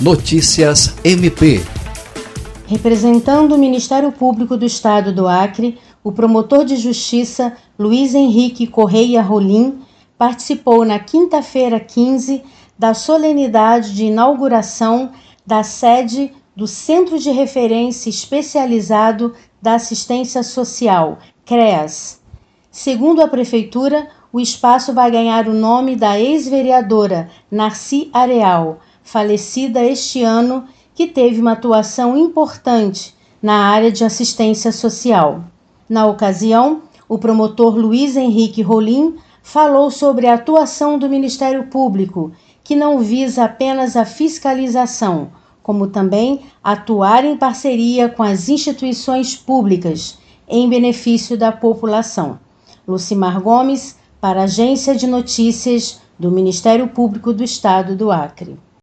Notícias MP. Representando o Ministério Público do Estado do Acre, o promotor de justiça Luiz Henrique Correia Rolim participou na quinta-feira 15 da solenidade de inauguração da sede do Centro de Referência Especializado da Assistência Social, CREAS. Segundo a Prefeitura, o espaço vai ganhar o nome da ex-vereadora Narci Areal, falecida este ano, que teve uma atuação importante na área de assistência social. Na ocasião, o promotor Luiz Henrique Rolim falou sobre a atuação do Ministério Público, que não visa apenas a fiscalização, como também atuar em parceria com as instituições públicas em benefício da população. Lucimar Gomes, para a Agência de Notícias do Ministério Público do Estado do Acre.